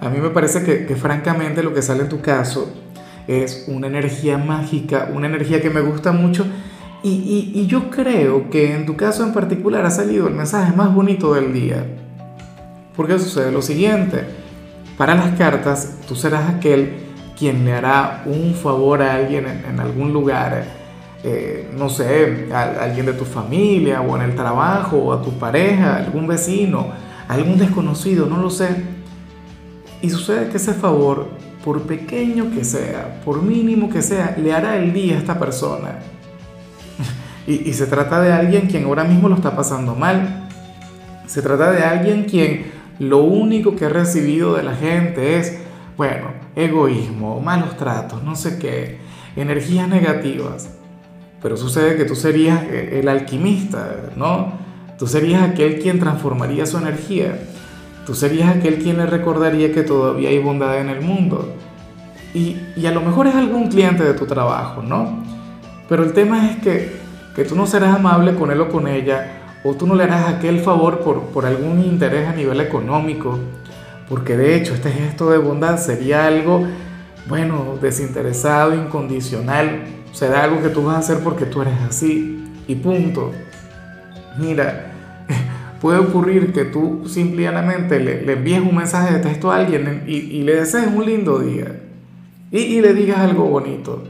a mí me parece que, francamente lo que sale en tu caso es una energía mágica, una energía que me gusta mucho. Y, yo creo que en tu caso en particular ha salido el mensaje más bonito del día. Porque sucede lo siguiente. Para las cartas, tú serás aquel quien le hará un favor a alguien en, algún lugar. Eh, no sé, a, alguien de tu familia o en el trabajo o a tu pareja, algún vecino, algún desconocido, no lo sé y sucede que ese favor, por pequeño que sea, por mínimo que sea, le hará el día a esta persona. Y, se trata de alguien quien ahora mismo lo está pasando mal. Se trata de alguien quien lo único que ha recibido de la gente es, bueno, egoísmo, malos tratos, no sé qué, energías negativas. Pero sucede que tú serías eh, el alquimista, ¿no? Tú serías aquel quien transformaría su energía. Tú serías aquel quien le recordaría que todavía hay bondad en el mundo. Y, a lo mejor es algún cliente de tu trabajo, ¿no? Pero el tema es que, que tú no serás amable con él o con ella, o tú no le harás aquel favor por, por algún interés a nivel económico, porque de hecho este gesto de bondad sería algo, bueno, desinteresado, incondicional, será algo que tú vas a hacer porque tú eres así, y punto. Mira, puede ocurrir que tú simplemente le, le envíes un mensaje de texto a alguien y, le desees un lindo día y, le digas algo bonito.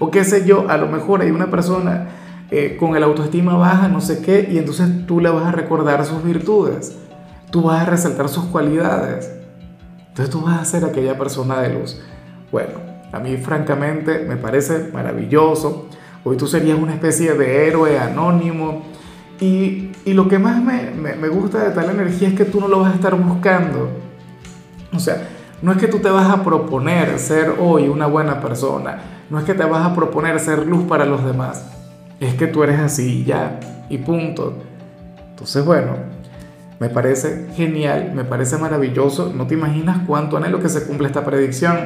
O qué sé yo, a lo mejor hay una persona eh, con el autoestima baja, no sé qué, y entonces tú le vas a recordar sus virtudes, tú vas a resaltar sus cualidades. Entonces tú vas a ser aquella persona de luz. Bueno, a mí francamente me parece maravilloso. Hoy tú serías una especie de héroe anónimo y, lo que más me, gusta de tal energía es que tú no lo vas a estar buscando. O sea, no es que tú te vas a proponer ser hoy una buena persona, no es que te vas a proponer ser luz para los demás, es que tú eres así ya, y punto. Entonces, bueno, me parece genial, me parece maravilloso, no te imaginas cuánto anhelo que se cumpla esta predicción.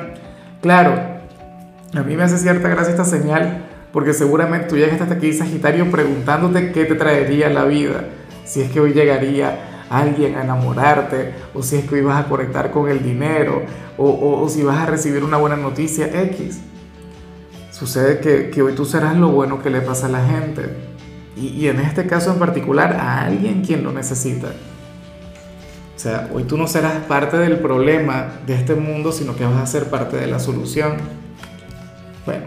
Claro, a mí me hace cierta gracia esta señal porque seguramente tú llegas hasta aquí, Sagitario, preguntándote qué te traería la vida, si es que hoy llegaría alguien a enamorarte, o si es que hoy vas a conectar con el dinero, o, si vas a recibir una buena noticia X. Sucede que, hoy tú serás lo bueno que le pasa a la gente, y, y en este caso en particular a alguien quien lo necesita. O sea, hoy tú no serás parte del problema de este mundo, sino que vas a ser parte de la solución. Bueno,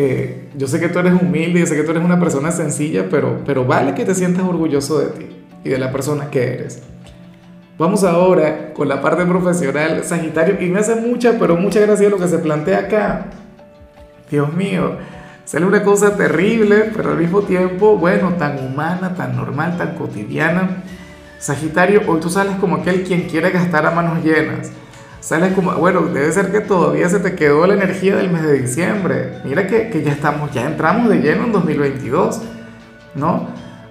eh, yo sé que tú eres humilde, yo sé que tú eres una persona sencilla, pero, pero vale que te sientas orgulloso de ti y de la persona que eres. Vamos ahora con la parte profesional, Sagitario, y me hace mucha, pero mucha gracia lo que se plantea acá. Dios mío, sale una cosa terrible, pero al mismo tiempo, bueno, tan humana, tan normal, tan cotidiana. Sagitario, hoy tú sales como aquel quien quiere gastar a manos llenas sales como, bueno, debe ser que todavía se te quedó la energía del mes de diciembre. Mira que, que ya estamos, ya entramos de lleno en 2022, ¿no?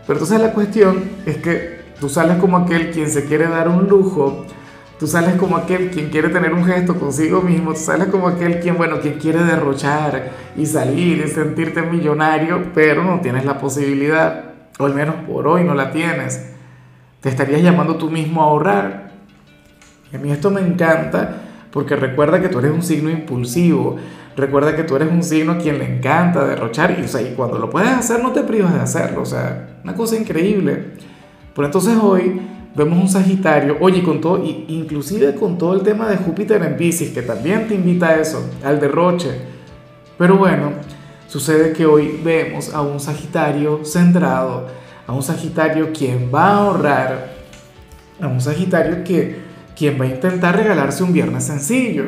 Pero entonces la cuestión es que tú sales como aquel quien se quiere dar un lujo, tú sales como aquel quien quiere tener un gesto consigo mismo, tú sales como aquel quien, bueno, quien quiere derrochar y salir y sentirte millonario, pero no tienes la posibilidad, o al menos por hoy no la tienes. Te estarías llamando tú mismo a ahorrar, a mí esto me encanta porque recuerda que tú eres un signo impulsivo, recuerda que tú eres un signo a quien le encanta derrochar y, y cuando lo puedes hacer no te privas de hacerlo, o sea, una cosa increíble. Por entonces hoy vemos un Sagitario, oye, con todo, inclusive con todo el tema de Júpiter en Pisces, que también te invita a eso, al derroche. Pero bueno, sucede que hoy vemos a un Sagitario centrado, a un Sagitario quien va a ahorrar, a un Sagitario que quien va a intentar regalarse un viernes sencillo.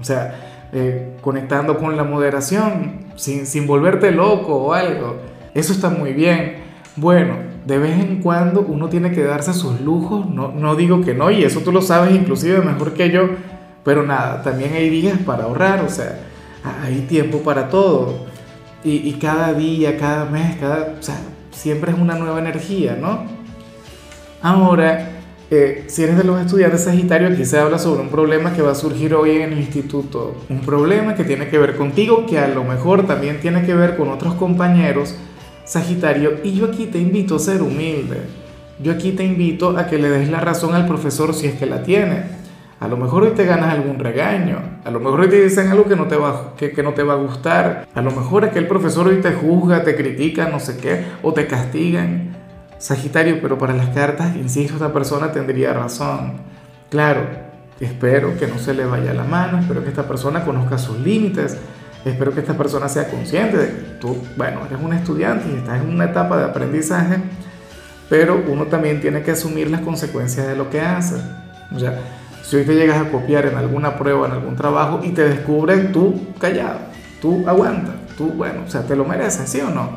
O sea, eh, conectando con la moderación, sin, sin volverte loco o algo. Eso está muy bien. Bueno, de vez en cuando uno tiene que darse sus lujos, no, no digo que no, y eso tú lo sabes inclusive mejor que yo, Pero nada, también hay días para ahorrar, o sea, hay tiempo para todo. Y, y cada día, cada mes, cada, o sea, siempre es una nueva energía, ¿no? Ahora, eh, si eres de los estudiantes Sagitario, aquí se habla sobre un problema que va a surgir hoy en el instituto. Un problema que tiene que ver contigo, que a lo mejor también tiene que ver con otros compañeros Sagitario. Y yo aquí te invito a ser humilde. Yo aquí te invito a que le des la razón al profesor si es que la tiene. A lo mejor hoy te ganas algún regaño, a lo mejor hoy te dicen algo que no te va, que, que no te va a gustar, a lo mejor es que el profesor hoy te juzga, te critica, no sé qué, o te castigan. Sagitario, pero para las cartas, insisto, esta persona tendría razón. Claro, espero que no se le vaya la mano, espero que esta persona conozca sus límites, espero que esta persona sea consciente de que tú, bueno, eres un estudiante y estás en una etapa de aprendizaje, pero uno también tiene que asumir las consecuencias de lo que hace. O sea, si hoy te llegas a copiar en alguna prueba, en algún trabajo y te descubren, tú callado, tú aguanta, tú, bueno, o sea, te lo mereces, ¿sí o no?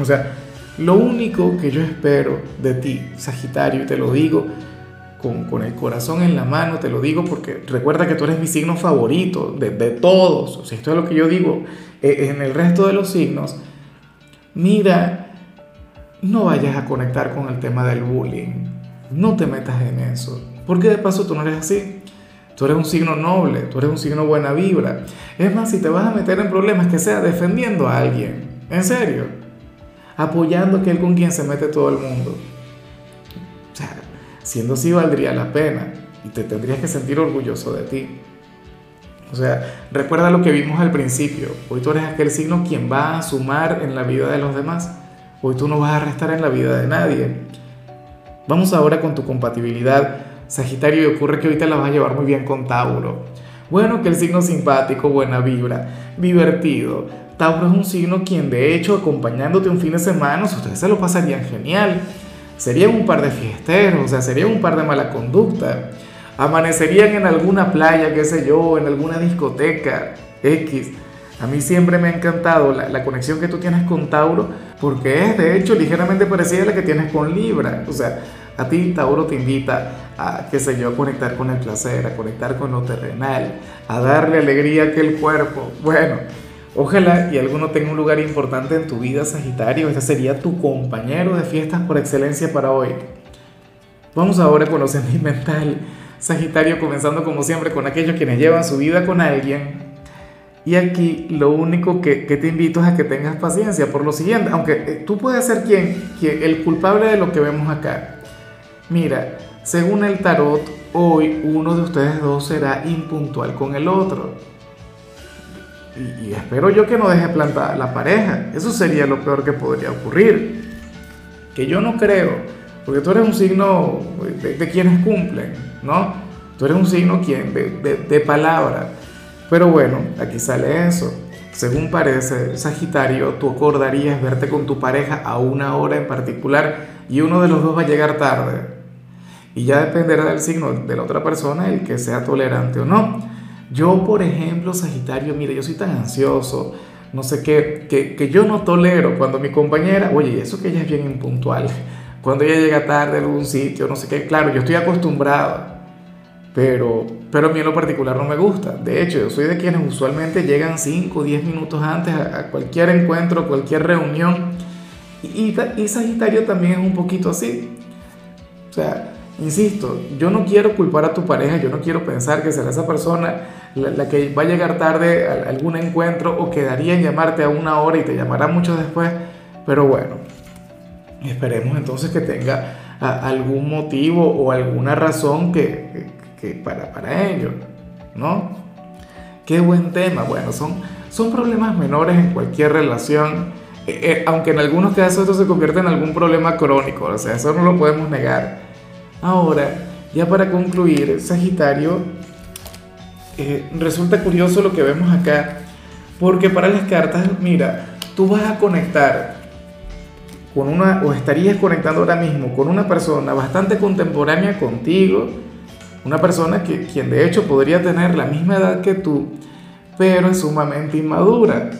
O sea, lo único que yo espero de ti, Sagitario, y te lo digo con, con, el corazón en la mano, te lo digo porque recuerda que tú eres mi signo favorito de, todos, o sea, esto es lo que yo digo eh, en el resto de los signos. Mira, no vayas a conectar con el tema del bullying, no te metas en eso porque de paso tú no eres así. Tú eres un signo noble, tú eres un signo buena vibra. Es más, si te vas a meter en problemas, que sea defendiendo a alguien. En serio. Apoyando aquel con quien se mete todo el mundo. O sea, siendo así valdría la pena. Y te tendrías que sentir orgulloso de ti. O sea, recuerda lo que vimos al principio. Hoy tú eres aquel signo quien va a sumar en la vida de los demás. Hoy tú no vas a restar en la vida de nadie. Vamos ahora con tu compatibilidad Sagitario, y ocurre que ahorita la vas a llevar muy bien con Tauro. Bueno, que el signo simpático, buena vibra, divertido. Tauro es un signo quien de hecho acompañándote un fin de semana, ustedes se lo pasarían genial. Serían un par de fiesteros, o sea, serían un par de mala conducta. Amanecerían en alguna playa, qué sé yo, en alguna discoteca X. A mí siempre me ha encantado la, la, conexión que tú tienes con Tauro, porque es de hecho ligeramente parecida a la que tienes con Libra. O sea, a ti Tauro te invita a, qué sé yo, a conectar con el placer, a conectar con lo terrenal, a darle alegría a aquel cuerpo. Bueno, ojalá y alguno tenga un lugar importante en tu vida, Sagitario. Este sería tu compañero de fiestas por excelencia para hoy. Vamos ahora con lo sentimental. Sagitario, comenzando como siempre con aquellos quienes llevan su vida con alguien. Y aquí lo único que, te invito es a que tengas paciencia por lo siguiente, aunque eh, tú puedes ser quien, quien, el culpable de lo que vemos acá. Mira, según el tarot, hoy uno de ustedes dos será impuntual con el otro. Y, y, espero yo que no deje plantada la pareja. Eso sería lo peor que podría ocurrir. Que yo no creo, porque tú eres un signo de, de quienes cumplen, ¿no? Tú eres un signo quien, de, de, de palabra. Pero bueno, aquí sale eso. Según parece, Sagitario, tú acordarías verte con tu pareja a una hora en particular y uno de los dos va a llegar tarde. Y ya dependerá del signo de la otra persona el que sea tolerante o no. Yo, por ejemplo, Sagitario, mire, yo soy tan ansioso, no sé qué, que, yo no tolero cuando mi compañera, oye, eso que ella es bien impuntual, cuando ella llega tarde a algún sitio, no sé qué, claro, yo estoy acostumbrado, pero, pero a mí en lo particular no me gusta. De hecho, yo soy de quienes usualmente llegan 5 o 10 minutos antes a, cualquier encuentro, cualquier reunión. Y, y Sagitario también es un poquito así. O sea, Insisto, yo no quiero culpar a tu pareja, yo no quiero pensar que será esa persona la, la, que va a llegar tarde a algún encuentro o quedaría en llamarte a una hora y te llamará mucho después, pero bueno, esperemos entonces que tenga a, algún motivo o alguna razón que, que, que, para, para ello, ¿no? Qué buen tema, bueno, son, son problemas menores en cualquier relación, eh, eh, aunque en algunos casos esto se convierte en algún problema crónico, o sea, eso no lo podemos negar. Ahora, ya para concluir, Sagitario, eh, resulta curioso lo que vemos acá, porque para las cartas, mira, tú vas a conectar con una, o estarías conectando ahora mismo con una persona bastante contemporánea contigo, una persona que, quien de hecho podría tener la misma edad que tú, pero es sumamente inmadura.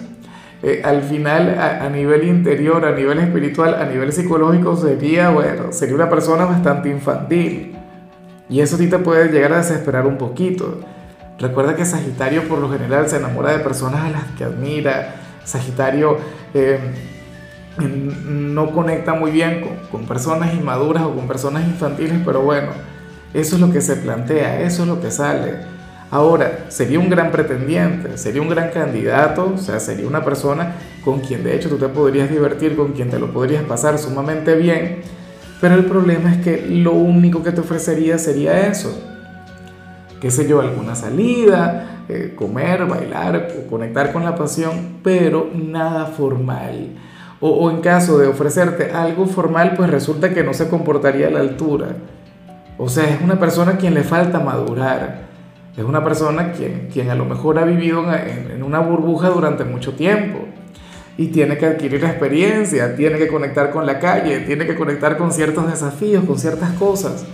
Eh, al final, a, nivel interior, a nivel espiritual, a nivel psicológico, sería, bueno, sería una persona bastante infantil. Y eso sí te puede llegar a desesperar un poquito. Recuerda que Sagitario por lo general se enamora de personas a las que admira. Sagitario eh, no conecta muy bien con, con personas inmaduras o con personas infantiles, pero bueno, eso es lo que se plantea, eso es lo que sale. Ahora, sería un gran pretendiente, sería un gran candidato, o sea, sería una persona con quien de hecho tú te podrías divertir, con quien te lo podrías pasar sumamente bien, pero el problema es que lo único que te ofrecería sería eso, qué sé yo, alguna salida, eh, comer, bailar, conectar con la pasión, pero nada formal. O, o en caso de ofrecerte algo formal, pues resulta que no se comportaría a la altura. O sea, es una persona a quien le falta madurar. Es una persona quien, quien a lo mejor ha vivido en, una burbuja durante mucho tiempo y tiene que adquirir experiencia, tiene que conectar con la calle, tiene que conectar con ciertos desafíos, con ciertas cosas.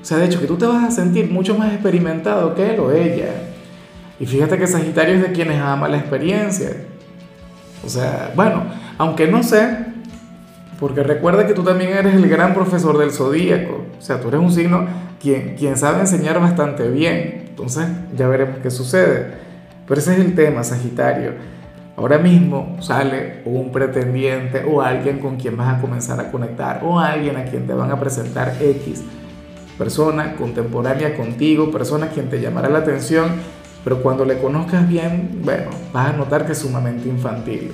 O sea, de hecho, que tú te vas a sentir mucho más experimentado que él o ella. Y fíjate que Sagitario es de quienes ama la experiencia. O sea, bueno, aunque no sé, porque recuerda que tú también eres el gran profesor del zodíaco. O sea, tú eres un signo quien, quien sabe enseñar bastante bien. Entonces, ya veremos qué sucede. Pero ese es el tema, Sagitario. Ahora mismo sale un pretendiente o alguien con quien vas a comenzar a conectar o alguien a quien te van a presentar X. Persona contemporánea contigo, persona a quien te llamará la atención, pero cuando le conozcas bien, bueno, vas a notar que es sumamente infantil.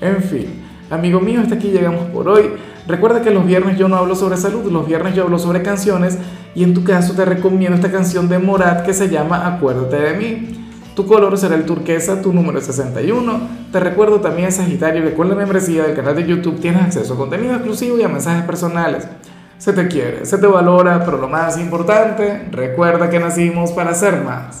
En fin, Amigo mío, hasta aquí llegamos por hoy. Recuerda que los viernes yo no hablo sobre salud, los viernes yo hablo sobre canciones y en tu caso te recomiendo esta canción de Morat que se llama Acuérdate de mí. Tu color será el turquesa, tu número es 61. Te recuerdo también, Sagitario, que con la membresía del canal de YouTube tienes acceso a contenido exclusivo y a mensajes personales. Se te quiere, se te valora, pero lo más importante, recuerda que nacimos para ser más.